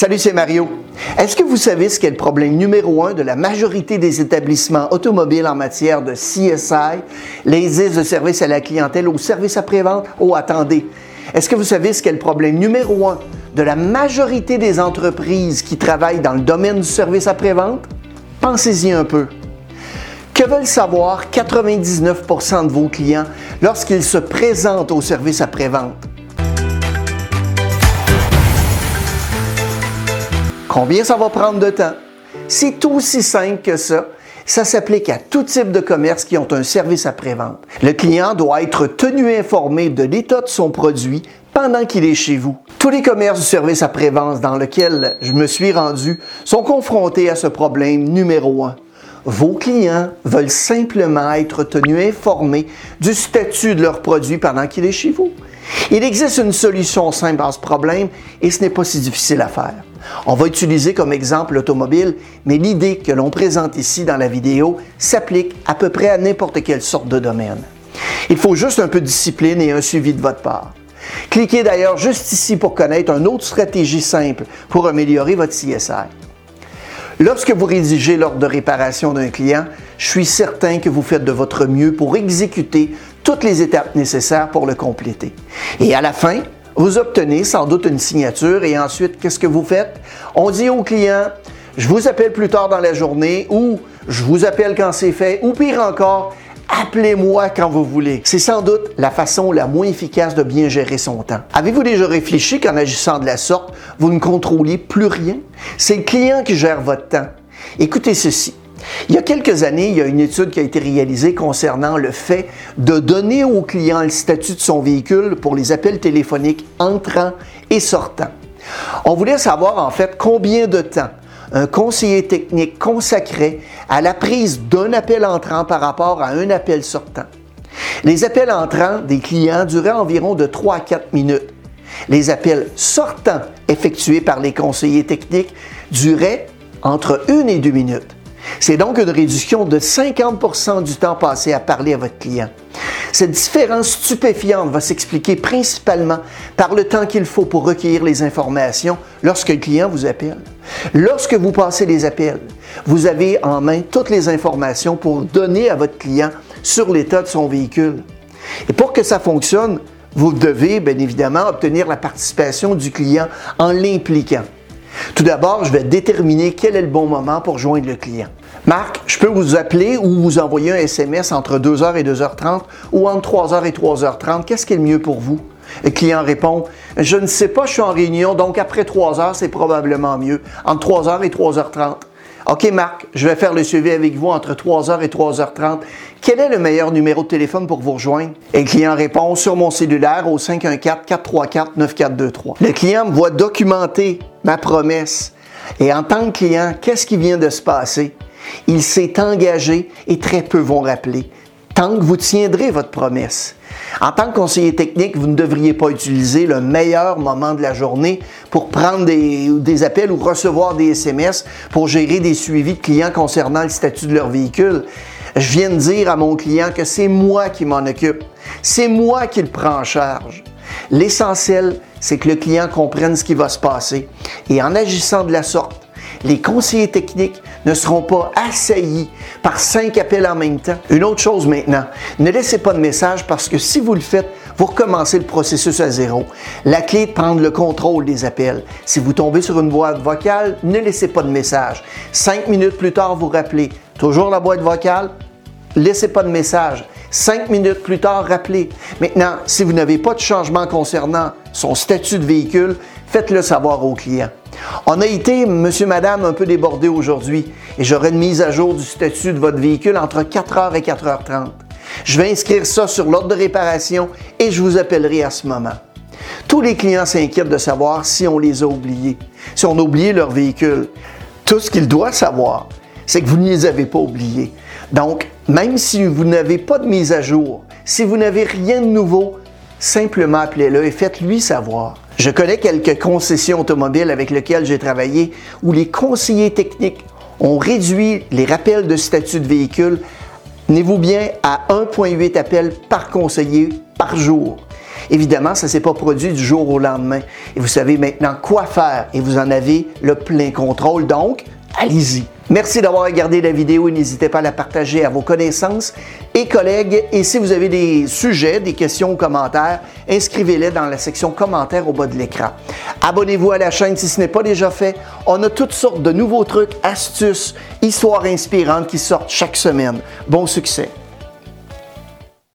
Salut, c'est Mario. Est-ce que vous savez ce qu'est le problème numéro un de la majorité des établissements automobiles en matière de CSI, les de service à la clientèle ou service après-vente? Oh, attendez? Est-ce que vous savez ce qu'est le problème numéro un de la majorité des entreprises qui travaillent dans le domaine du service après-vente? Pensez-y un peu. Que veulent savoir 99% de vos clients lorsqu'ils se présentent au service après-vente? Combien ça va prendre de temps? C'est aussi simple que ça. Ça s'applique à tout type de commerce qui ont un service après-vente. Le client doit être tenu informé de l'état de son produit pendant qu'il est chez vous. Tous les commerces du service après-vente dans lesquels je me suis rendu sont confrontés à ce problème numéro un. Vos clients veulent simplement être tenus informés du statut de leur produit pendant qu'il est chez vous. Il existe une solution simple à ce problème et ce n'est pas si difficile à faire. On va utiliser comme exemple l'automobile, mais l'idée que l'on présente ici dans la vidéo s'applique à peu près à n'importe quelle sorte de domaine. Il faut juste un peu de discipline et un suivi de votre part. Cliquez d'ailleurs juste ici pour connaître une autre stratégie simple pour améliorer votre CSI. Lorsque vous rédigez l'ordre de réparation d'un client, je suis certain que vous faites de votre mieux pour exécuter toutes les étapes nécessaires pour le compléter. Et à la fin, vous obtenez sans doute une signature et ensuite, qu'est-ce que vous faites? On dit au client, je vous appelle plus tard dans la journée ou je vous appelle quand c'est fait ou pire encore, appelez-moi quand vous voulez. C'est sans doute la façon la moins efficace de bien gérer son temps. Avez-vous déjà réfléchi qu'en agissant de la sorte, vous ne contrôlez plus rien? C'est le client qui gère votre temps. Écoutez ceci. Il y a quelques années, il y a une étude qui a été réalisée concernant le fait de donner au client le statut de son véhicule pour les appels téléphoniques entrants et sortants. On voulait savoir en fait combien de temps un conseiller technique consacrait à la prise d'un appel entrant par rapport à un appel sortant. Les appels entrants des clients duraient environ de 3 à 4 minutes. Les appels sortants effectués par les conseillers techniques duraient entre 1 et 2 minutes. C'est donc une réduction de 50% du temps passé à parler à votre client. Cette différence stupéfiante va s'expliquer principalement par le temps qu'il faut pour recueillir les informations lorsque le client vous appelle. Lorsque vous passez les appels, vous avez en main toutes les informations pour donner à votre client sur l'état de son véhicule. Et pour que ça fonctionne, vous devez bien évidemment obtenir la participation du client en l'impliquant. Tout d'abord, je vais déterminer quel est le bon moment pour joindre le client. Marc, je peux vous appeler ou vous envoyer un SMS entre 2h et 2h30 ou entre 3h et 3h30. Qu'est-ce qui est le mieux pour vous? Le client répond, je ne sais pas, je suis en réunion, donc après 3 heures, c'est probablement mieux. Entre 3 h et 3h30. OK, Marc, je vais faire le suivi avec vous entre 3h et 3h30. Quel est le meilleur numéro de téléphone pour vous rejoindre? Et le client répond sur mon cellulaire au 514-434-9423. Le client me voit documenter ma promesse. Et en tant que client, qu'est-ce qui vient de se passer? Il s'est engagé et très peu vont rappeler. Tant que vous tiendrez votre promesse. En tant que conseiller technique, vous ne devriez pas utiliser le meilleur moment de la journée pour prendre des, appels ou recevoir des SMS pour gérer des suivis de clients concernant le statut de leur véhicule. Je viens de dire à mon client que c'est moi qui m'en occupe. C'est moi qui le prends en charge. L'essentiel, c'est que le client comprenne ce qui va se passer. Et en agissant de la sorte, les conseillers techniques ne seront pas assaillis par cinq appels en même temps. Une autre chose maintenant, ne laissez pas de message parce que si vous le faites, vous recommencez le processus à zéro. La clé est de prendre le contrôle des appels. Si vous tombez sur une boîte vocale, ne laissez pas de message. Cinq minutes plus tard, vous rappelez. Toujours la boîte vocale, laissez pas de message. Cinq minutes plus tard, rappelez. Maintenant, si vous n'avez pas de changement concernant son statut de véhicule, faites-le savoir au client. On a été, monsieur, madame, un peu débordé aujourd'hui et j'aurai une mise à jour du statut de votre véhicule entre 4h et 4h30. Je vais inscrire ça sur l'ordre de réparation et je vous appellerai à ce moment. Tous les clients s'inquiètent de savoir si on les a oubliés, si on a oublié leur véhicule. Tout ce qu'ils doivent savoir, c'est que vous ne les avez pas oubliés. Donc, même si vous n'avez pas de mise à jour, si vous n'avez rien de nouveau, simplement appelez-le et faites-lui savoir. Je connais quelques concessions automobiles avec lesquelles j'ai travaillé où les conseillers techniques ont réduit les rappels de statut de véhicule, tenez-vous bien, à 1,8 appels par conseiller par jour. Évidemment, ça ne s'est pas produit du jour au lendemain. Et vous savez maintenant quoi faire et vous en avez le plein contrôle. Donc, allez-y. Merci d'avoir regardé la vidéo et n'hésitez pas à la partager à vos connaissances et collègues. Et si vous avez des sujets, des questions ou commentaires, inscrivez-les dans la section commentaires au bas de l'écran. Abonnez-vous à la chaîne si ce n'est pas déjà fait. On a toutes sortes de nouveaux trucs, astuces, histoires inspirantes qui sortent chaque semaine. Bon succès!